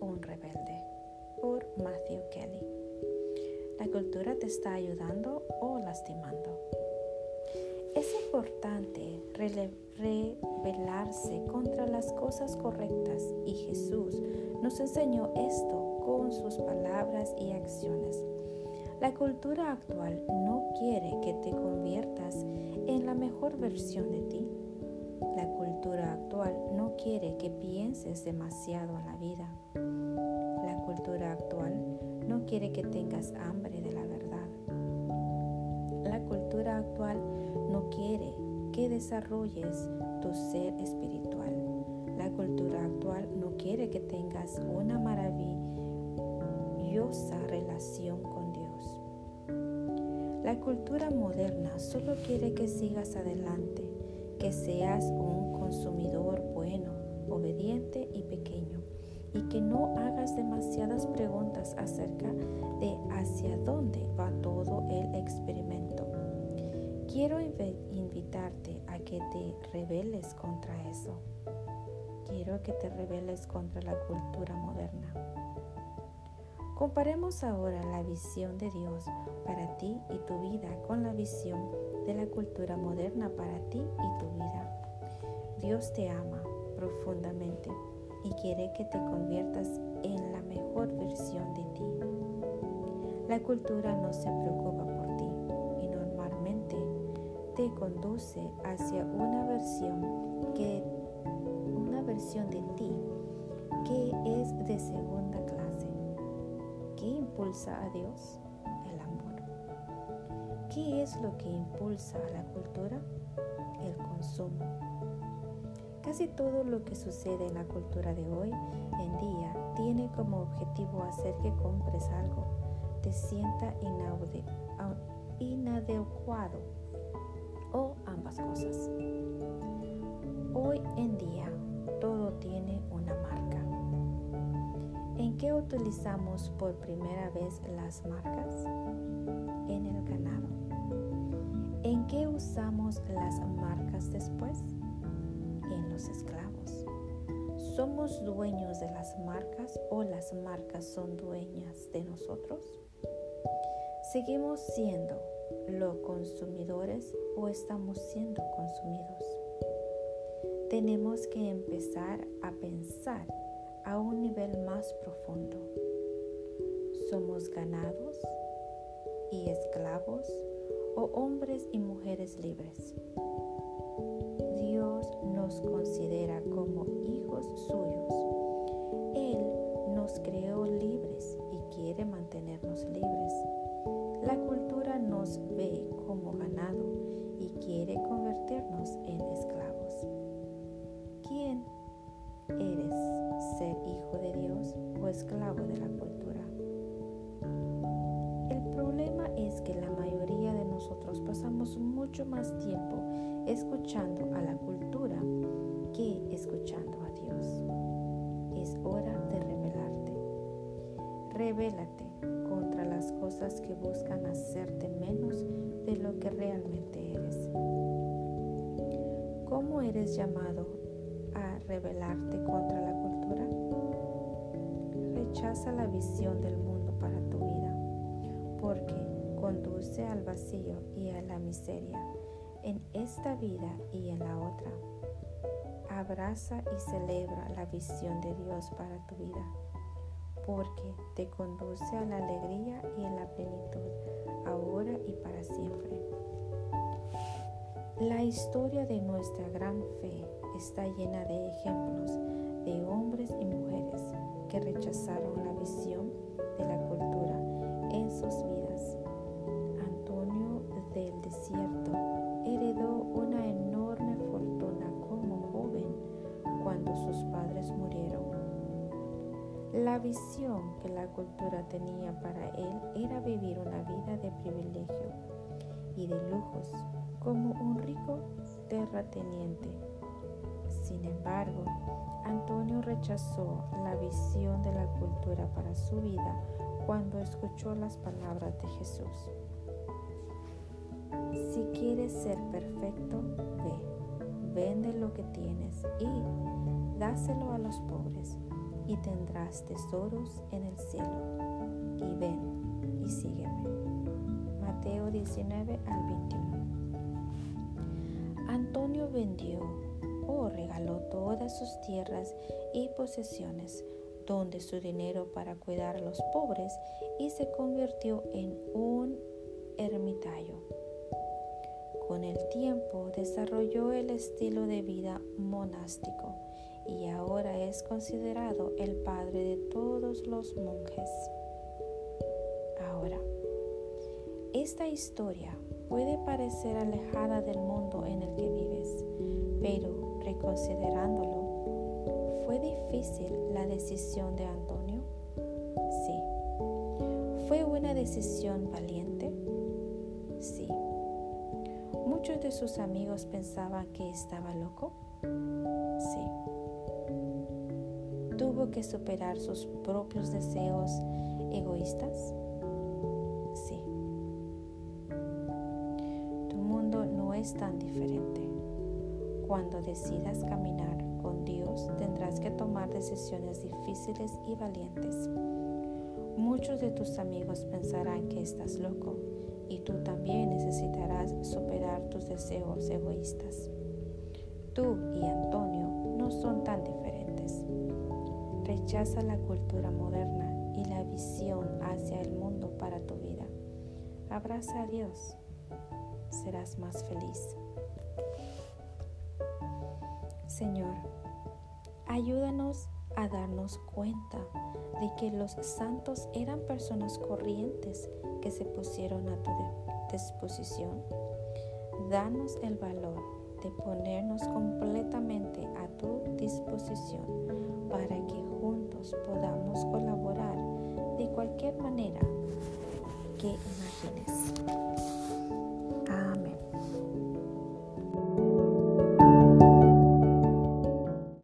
un rebelde por Matthew Kelly. ¿La cultura te está ayudando o lastimando? Es importante rebelarse contra las cosas correctas y Jesús nos enseñó esto con sus palabras y acciones. La cultura actual no quiere que te conviertas en la mejor versión de ti. La cultura actual no quiere que pienses demasiado en la vida. Cultura actual no quiere que tengas hambre de la verdad. La cultura actual no quiere que desarrolles tu ser espiritual. La cultura actual no quiere que tengas una maravillosa relación con la cultura moderna solo quiere que sigas adelante, que seas un consumidor bueno, obediente y pequeño, que no hagas demasiadas preguntas acerca de hacia dónde va todo el experimento. Quiero invitarte a que te rebeles contra eso. Quiero que te rebeles contra la cultura moderna. Comparemos ahora la visión de Dios para ti y tu vida con la visión de la cultura moderna para ti y tu vida. Dios te ama profundamente y quiere que te conviertas en la mejor versión de ti. La cultura no se preocupa por ti y normalmente te conduce hacia una versión que una versión de ti que es de segunda clase ¿Qué impulsa a Dios? El amor. ¿Qué es lo que impulsa a la cultura? El consumo. Casi todo lo que sucede en la cultura de hoy en día tiene como objetivo hacer que compres algo, te sienta inadecuado o ambas cosas. Hoy en día todo tiene una marca ¿En qué utilizamos por primera vez las marcas? En el ganado. ¿En qué usamos las marcas después? En los esclavos. ¿Somos dueños de las marcas o las marcas son dueñas de nosotros? ¿Seguimos siendo los consumidores o estamos siendo consumidos? Tenemos que empezar a pensar a un nivel más profundo. ¿Somos ganados y esclavos o hombres y mujeres libres? Nos considera como hijos suyos. Él nos creó libres y quiere mantenernos libres. La cultura nos ve como ganado y quiere convertirnos en esclavos. ¿Quién eres? ser hijo de Dios o esclavo de la cultura. El problema es que la mayoría nosotros pasamos mucho más tiempo escuchando a la cultura que escuchando a Dios. Es hora de rebelarte. Rebélate contra las cosas que buscan hacerte menos de lo que realmente eres. ¿Cómo eres llamado a rebelarte contra la cultura? Rechaza la visión del mundo para tu vida, porque conduce al vacío y a la miseria en esta vida y en la otra. Abraza y celebra la visión de Dios para tu vida, porque te conduce a la alegría y a la plenitud, ahora y para siempre. La historia de nuestra gran fe está llena de ejemplos de hombres y mujeres que rechazaron la visión de la cultura en sus vidas. Desierto heredó una enorme fortuna como joven cuando sus padres murieron. La visión que la cultura tenía para él era vivir una vida de privilegio y de lujos como un rico terrateniente. Sin embargo, Antonio rechazó la visión de la cultura para su vida cuando escuchó las palabras de Jesús. Si quieres ser perfecto, ve, vende lo que tienes y dáselo a los pobres. y tendrás tesoros en el cielo. Y ven y sígueme. Mateo 19 al 21. Antonio vendió o regaló todas sus tierras y posesiones, donde su dinero para cuidar a los pobres, y se convirtió en un ermitaño. Con el tiempo desarrolló el estilo de vida monástico y ahora es considerado el padre de todos los monjes. Ahora, esta historia puede parecer alejada del mundo en el que vives, pero reconsiderándolo, ¿fue difícil la decisión de Antonio? Sí. ¿Fue una decisión valiente? Sí. ¿Muchos de sus amigos pensaban que estaba loco? Sí tuvo que superar sus propios deseos egoístas? Sí. Tu mundo no es tan diferente. Cuando decidas caminar con Dios tendrás que tomar decisiones difíciles y valientes. Muchos de tus amigos pensarán que estás loco y tú también necesitarás superar tus deseos egoístas. Tú y Antonio no son tan diferentes. Rechaza la cultura moderna y la visión hacia el mundo para tu vida. Abraza a Dios. Serás más feliz. Señor, ayúdanos a darnos cuenta de que los santos eran personas corrientes que se pusieron a tu disposición. Danos el valor de ponernos completamente a tu disposición para que podamos colaborar de cualquier manera que imagines.